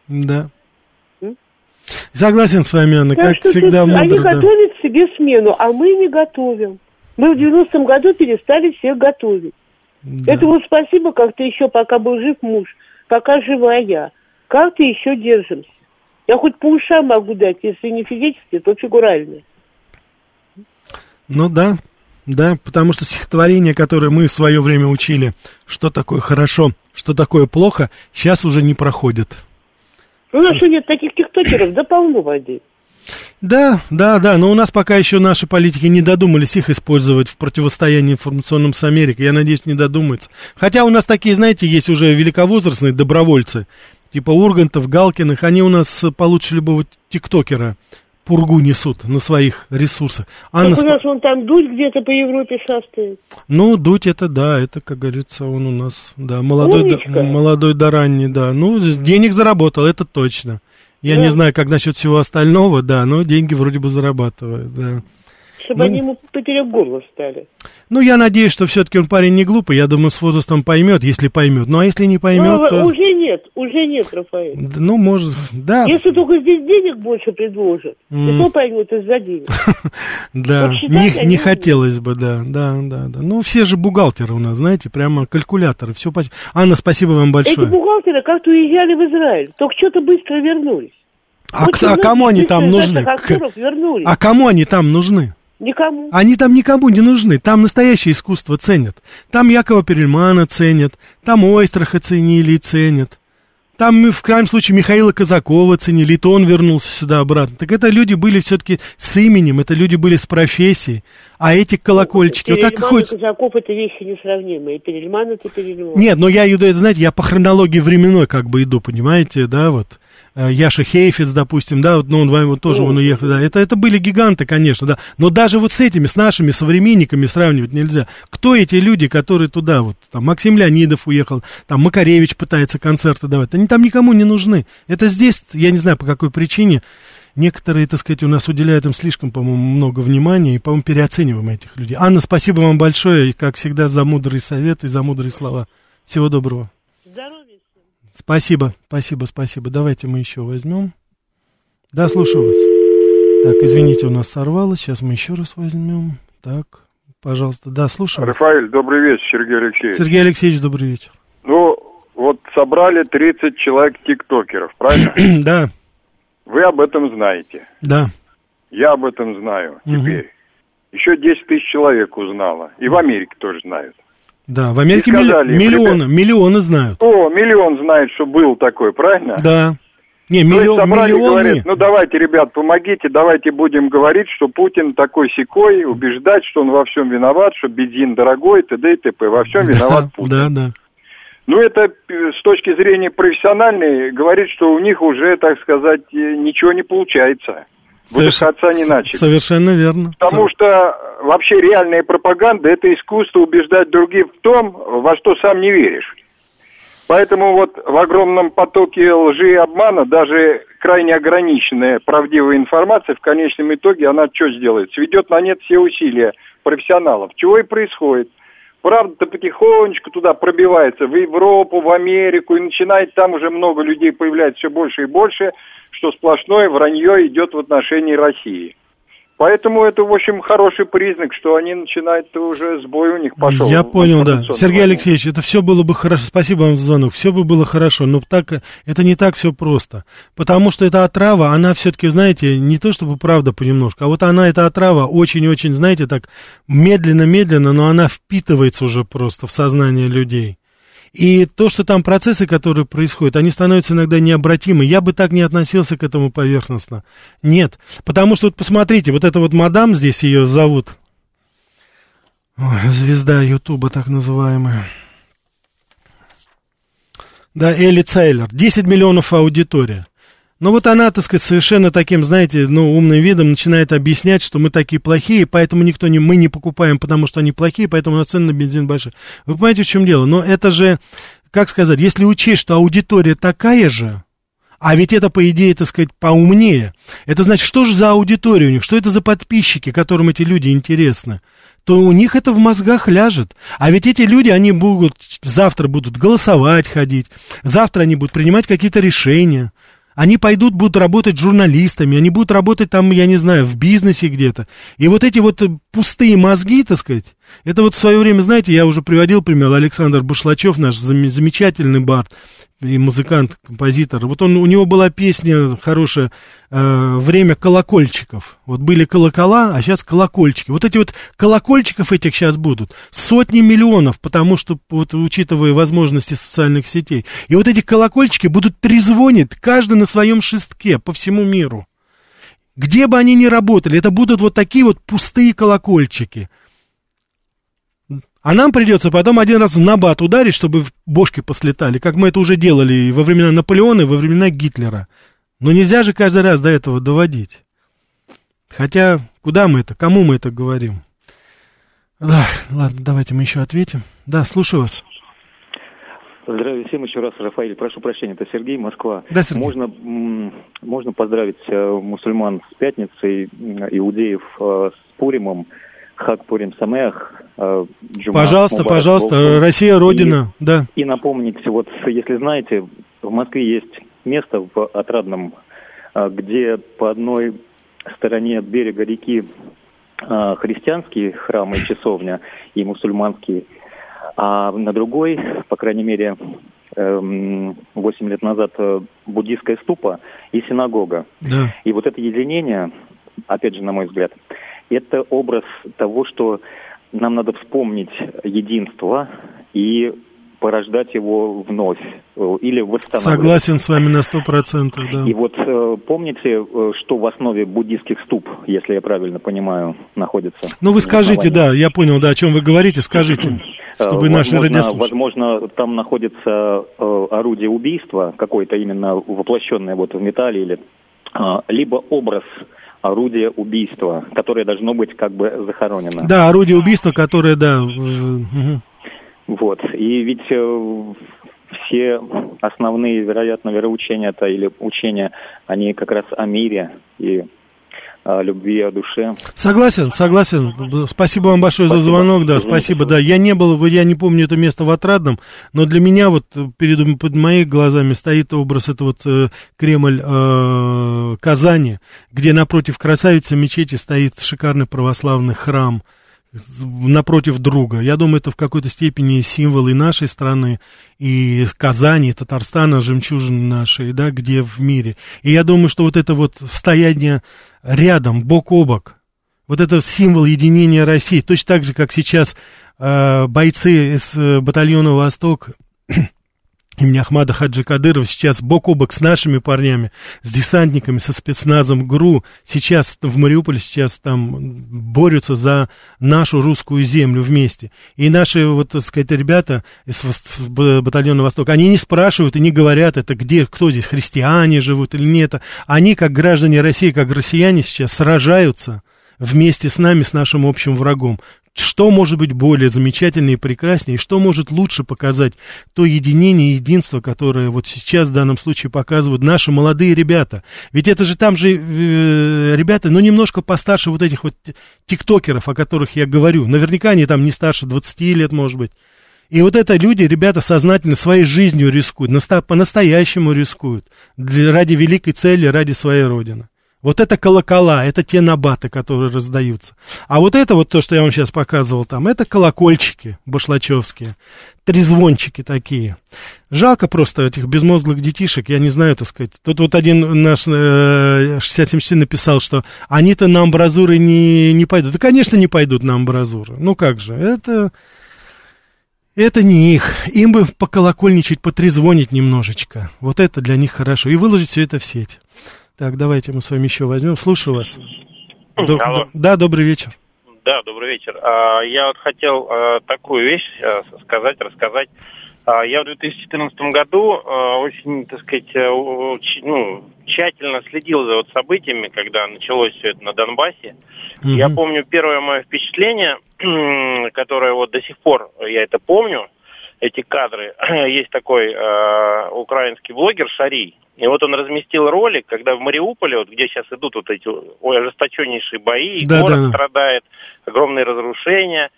да. Согласен с вами, Анна, Так как что всегда тут они мудро. да. готовят себе смену, а мы не готовим. Мы в 90-м году перестали всех готовить. Да. Это вот спасибо, как-то еще, пока был жив муж, пока жива я. Как-то еще держимся. Я хоть по ушам могу дать, если не физически, то фигурально. Ну да, да, потому что стихотворение, которое мы в свое время учили, что такое хорошо, что такое плохо, сейчас уже не проходит. Ну, У нас что нет таких тиктокеров, да полно воды. Да, да, да, но у нас пока еще наши политики не додумались их использовать в противостоянии информационном с Америкой. Я надеюсь, не додумаются. Хотя у нас такие, знаете, есть уже великовозрастные добровольцы, типа Ургантов, Галкиных, они у нас получше любого тиктокера пургу несут на своих ресурсах. Анна, так у нас вон там дуть где-то по Европе шастает. Ну, дуть это да, это, как говорится, он у нас, да, молодой, да, молодой да ранний, да. Ну, денег заработал, это точно. Я Да. не знаю, как насчет всего остального, да, но деньги вроде бы зарабатывает, да. Чтобы Ну. они ему поперек горла встали. Ну, я надеюсь, что все-таки он парень не глупый, я думаю, с возрастом поймет, если поймет. Ну, а если не поймет, Ну, то... уже нет, уже нет, Рафаэль. Ну, может, да, Если только здесь денег больше предложат, М. и то поймет из-за денег. [laughs] да, вот не, хотелось бы, да, да, да, да. Ну, все же бухгалтеры у нас, знаете, прямо калькуляторы, все по... Анна, спасибо вам Эти большое. бухгалтеры как-то уезжали в Израиль, только что-то быстро вернулись. А, Вот к- а 17 кому они там нужны? К-. А кому они там нужны? Никому. Они там никому не нужны. Там настоящее искусство ценят. Там Якова Перельмана ценят. Там Ойстраха ценили и ценят. Там, в крайнем случае, Михаила Казакова ценили, и то он вернулся сюда обратно. Так это люди были все-таки с именем, это люди были с профессией. А эти колокольчики, вот так и Перельман и Казаков это вещи несравнимые. Перельман это Перельман. Нет, но я иду, знаете, я по хронологии временной как бы иду, понимаете, да, вот. Э, Яша Хейфиц, допустим, да, вот, ну, он вот тоже он уехал, да, это, это были гиганты, конечно, да, но даже вот с этими, с нашими современниками сравнивать нельзя. Кто эти люди, которые туда, вот, там, Максим Леонидов уехал, там, Макаревич пытается концерты давать, они там никому не нужны. Это здесь, я не знаю, по какой причине, некоторые, так сказать, у нас уделяют им слишком, по-моему, много внимания, и, по-моему, переоцениваем этих людей. Анна, спасибо вам большое, и, как всегда, за мудрые советы и за мудрые слова. Всего доброго. Спасибо, спасибо, спасибо. Давайте мы еще возьмем. Да, слушаю вас. Так, извините, у нас сорвалось. Сейчас мы еще раз возьмем. Так, пожалуйста. Да, слушаю. Рафаэль, добрый вечер, Сергей Алексеевич. Сергей Алексеевич, добрый вечер. Ну, вот собрали 30 человек тиктокеров, правильно? [clears throat] да, Вы об этом знаете. да. Я об этом знаю Мгм. теперь. Еще 10 тысяч человек узнало. И в Америке тоже знают. Да, в Америке сказали миллионы, ребят- миллионы знают. О, миллион знает, что был такой, правильно? Да. Не, То есть миллион, собрали, миллионы. говорят, ну давайте, ребят, помогите, давайте будем говорить, что Путин такой секой, убеждать, что он во всем виноват, что бензин дорогой, т.д. и т.п. Во всем виноват да, Путин. да, да. Ну, это э, с точки зрения профессиональной говорит, что у них уже, так сказать, э, ничего не получается. Выдохаться не начали. Совершенно верно. Потому что э, вообще реальная пропаганда – это искусство убеждать других в том, во что сам не веришь. Поэтому вот в огромном потоке лжи и обмана даже крайне ограниченная правдивая информация в конечном итоге, она что сделает? Сведет на нет все усилия профессионалов. Чего и происходит. Правда-то потихонечку туда пробивается в Европу, в Америку, и начинает там уже много людей появляется все больше и больше, что сплошное вранье идет в отношении России. Поэтому это, в общем, хороший признак, что они начинают уже сбой у них пошел. Я понял, да. Сергей. Алексеевич, это все было бы хорошо. Спасибо вам за звонок. Все бы было хорошо, но так это не так все просто. Потому что эта отрава, она все-таки, знаете, не то чтобы правда понемножку, а вот она, эта отрава, очень-очень, знаете, так медленно-медленно, но она впитывается уже просто в сознание людей. И то, что там процессы, которые происходят, они становятся иногда необратимы. Я бы так не относился к этому поверхностно. Нет. Потому что, вот посмотрите, вот эта вот мадам здесь ее зовут. Ой, звезда Ютуба так называемая. Да, Элли Цейлер. 10 миллионов аудитория. Но вот она, так сказать, совершенно таким, знаете, ну, умным видом начинает объяснять, что мы такие плохие, поэтому никто не, мы не покупаем, потому что они плохие, поэтому у нас цены на бензин большие. Вы понимаете, в чем дело? Но это же, как сказать, если учесть, что аудитория такая же, а ведь это, по идее, так сказать, поумнее. Это значит, что же за аудитория у них, что это за подписчики, которым эти люди интересны то у них это в мозгах ляжет. А ведь эти люди, они будут, завтра будут голосовать ходить, завтра они будут принимать какие-то решения. Они пойдут, будут работать журналистами, они будут работать там, я не знаю, в бизнесе где-то. И вот эти вот пустые мозги, так сказать, это вот в свое время, знаете, я уже приводил пример, Александр Бушлачев, наш замечательный бард, и музыкант, композитор. Вот он, у него была песня хорошая э, «Время колокольчиков». Вот были колокола, а сейчас колокольчики. Вот эти вот колокольчиков этих сейчас будут сотни миллионов, потому что, вот, учитывая возможности социальных сетей. И вот эти колокольчики будут трезвонить, каждый на своем шестке по всему миру. Где бы они ни работали, это будут вот такие вот пустые колокольчики – а нам придется потом один раз в набат ударить, чтобы бошки послетали, как мы это уже делали во времена Наполеона и во времена Гитлера. Но нельзя же каждый раз до этого доводить. Хотя, куда мы это, кому мы это говорим? Да, ладно, давайте мы еще ответим. Да, слушаю вас. Здравия всем еще раз, Рафаэль. Прошу прощения, это Сергей, Москва. Да, Сергей. Можно, можно поздравить э, мусульман с пятницей, иудеев э, с Пуримом. Хак Пурим Самеах. Э, пожалуйста, Мубарак, пожалуйста, Волков. Россия Родина, и, да. И напомнить, вот если знаете, в Москве есть место в Отрадном, э, где по одной стороне берега реки э, христианские храмы и часовня, и мусульманские, а на другой, по крайней мере, 8 эм, лет назад буддийская ступа и синагога. Да. И вот это единение, опять же, на мой взгляд, это образ того, что нам надо вспомнить единство и порождать его вновь э, или восстанавливать. Согласен с вами на сто процентов, да. И вот э, помните, э, что в основе буддийских ступ, если я правильно понимаю, находится? Ну вы скажите, да, я понял, да, о чем вы говорите, скажите, чтобы наши радиослушатели... Возможно, там находится орудие убийства, какое-то именно воплощенное вот в металле или либо образ орудие убийства, которое должно быть как бы захоронено. Да, орудие убийства, которое, да. Угу. Вот. И ведь э, все основные, вероятно, вероучения-то или учения, они как раз о мире и о любви, о душе. Согласен, согласен. Спасибо вам большое спасибо. за звонок, да, Извините, спасибо, да. Я не был, я не помню это место в Отрадном, но для меня вот перед под моими глазами стоит образ это вот э, Кремль э, Казани, где напротив красавицы мечети стоит шикарный православный храм напротив друга. Я думаю, это в какой-то степени символ и нашей страны, и Казани, и Татарстана, жемчужины нашей, да, где в мире. И я думаю, что вот это вот стояние рядом, бок о бок, вот это символ единения России, точно так же, как сейчас э, бойцы из э, батальона «Восток» имени Ахмада Хаджи Кадырова сейчас бок о бок с нашими парнями, с десантниками, со спецназом ГРУ, сейчас в Мариуполе сейчас там борются за нашу русскую землю вместе. И наши, вот, так сказать, ребята из батальона Восток, они не спрашивают и не говорят, это где, кто здесь, христиане живут или нет. Они, как граждане России, как россияне сейчас сражаются вместе с нами, с нашим общим врагом. Что может быть более замечательнее и прекраснее, что может лучше показать то единение и единство, которое вот сейчас в данном случае показывают наши молодые ребята. Ведь это же там же э, ребята, ну, немножко постарше вот этих вот тиктокеров, о которых я говорю. Наверняка они там не старше 20 лет, может быть. И вот это люди, ребята, сознательно своей жизнью рискуют, по-настоящему рискуют, для, ради великой цели, ради своей Родины. Вот это колокола, это те набаты, которые раздаются. А вот это вот то, что я вам сейчас показывал там, это колокольчики башлачевские, трезвончики такие. Жалко просто этих безмозглых детишек, я не знаю, так сказать. Тут вот один наш э, 67 написал, что они-то на амбразуры не, не пойдут. Да, конечно, не пойдут на амбразуры. Ну как же, это... Это не их. Им бы поколокольничать, потрезвонить немножечко. Вот это для них хорошо. И выложить все это в сеть. Так, давайте мы с вами еще возьмем. Слушаю вас. До, Алло. да, добрый вечер. Да, добрый вечер. А, Я вот хотел а, такую вещь а, сказать, рассказать. Я в 2014 году очень, так сказать, уч- ну, тщательно следил за вот событиями, когда началось все это на Донбассе. Я помню первое мое впечатление, [clears throat] которое вот до сих пор я это помню, эти кадры. [clears throat] Есть такой э, украинский блогер Шарий. И вот он разместил ролик, когда в Мариуполе, вот где сейчас идут вот эти ой, ожесточеннейшие бои, Да, город да, да. страдает, огромные разрушения.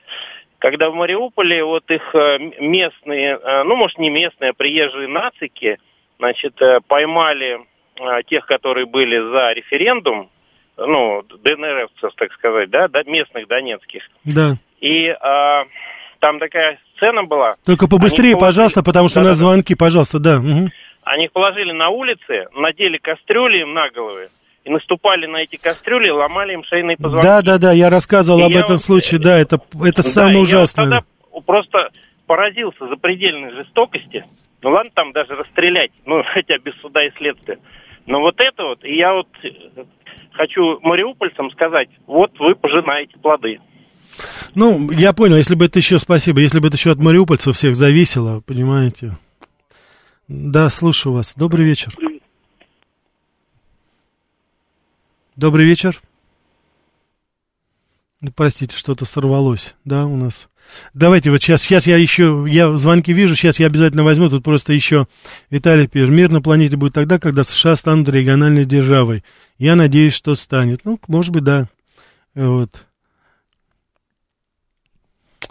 Когда в Мариуполе вот их э, местные, э, ну, может, не местные, а приезжие нацики, значит, э, поймали тех, которые были за референдум, ну, ДНРовцев, так сказать, да, да, местных донецких. Да. И а, там такая сцена была. Только побыстрее, положили- пожалуйста, потому что у нас Да-да-да. звонки, пожалуйста, да. мгм. Они их положили на улице, надели кастрюли им на головы и наступали на эти кастрюли, ломали им шейные позвонки. Да, да, да, я рассказывал И об я этом вот- случае, да, это, это Да, самое и я ужасное. тогда просто поразился запредельной жестокости. Ну ладно, там даже расстрелять, ну [laughs] хотя без суда и следствия. Но вот это вот, и я вот э, хочу мариупольцам сказать, вот вы пожинаете плоды. Ну, я понял, если бы это еще, спасибо, если бы это еще от мариупольцев всех зависело, понимаете. Да, слушаю вас. Добрый вечер. Добрый вечер. Ну, простите, что-то сорвалось, да, у нас. Давайте вот сейчас, сейчас я еще, я звонки вижу, сейчас я обязательно возьму, тут просто еще Виталий пишет, мир на планете будет тогда, когда США станут региональной державой. Я надеюсь, что станет. Ну, может быть, да. Вот.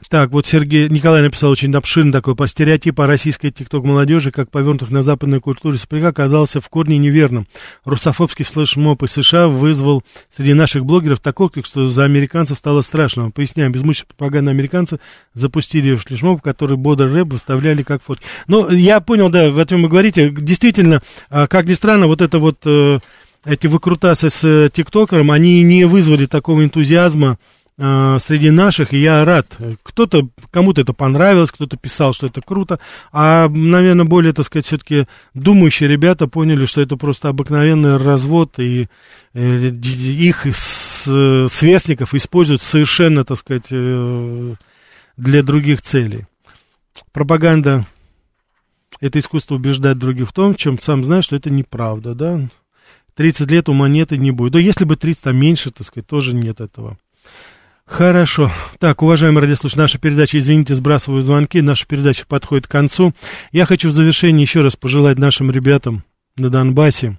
Так, вот Сергей Николай написал очень обширный такой по стереотипу российской тикток-молодежи, как повернутых на западной культуре СПК, оказался в корне неверным. Русофобский флешмоб из США вызвал среди наших блогеров такой, что за американцев стало страшно. Поясняем, безмучная пропаганда американцы запустили флешмоб, который бодр рэп выставляли как фотки. Ну, я понял, да, о чем вы говорите. Действительно, а, как ни странно, вот это вот, э, эти выкрутасы с э, тиктокером, они не вызвали такого энтузиазма, среди наших, и я рад. Кто-то, кому-то это понравилось, кто-то писал, что это круто, а, наверное, более, так сказать, все-таки думающие ребята поняли, что это просто обыкновенный развод, и э, их сверстников используют совершенно, так сказать, э, для других целей. Пропаганда – это искусство убеждать других в том, чем сам знаешь, что это неправда, да? 30 лет у монеты не будет. Да если бы 30, а меньше, так сказать, тоже нет этого. Хорошо. Так, уважаемые радиослушатели, наша передача, извините, сбрасываю звонки, наша передача подходит к концу. Я хочу в завершении еще раз пожелать нашим ребятам на Донбассе,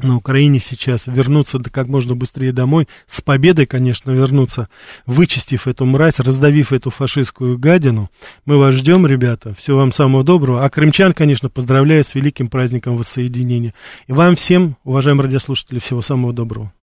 на Украине сейчас вернуться как можно быстрее домой, с победой, конечно, вернуться, вычистив эту мразь, раздавив эту фашистскую гадину. Мы вас ждем, ребята, всего вам самого доброго. А крымчан, конечно, поздравляю с великим праздником воссоединения. И вам всем, уважаемые радиослушатели, всего самого доброго.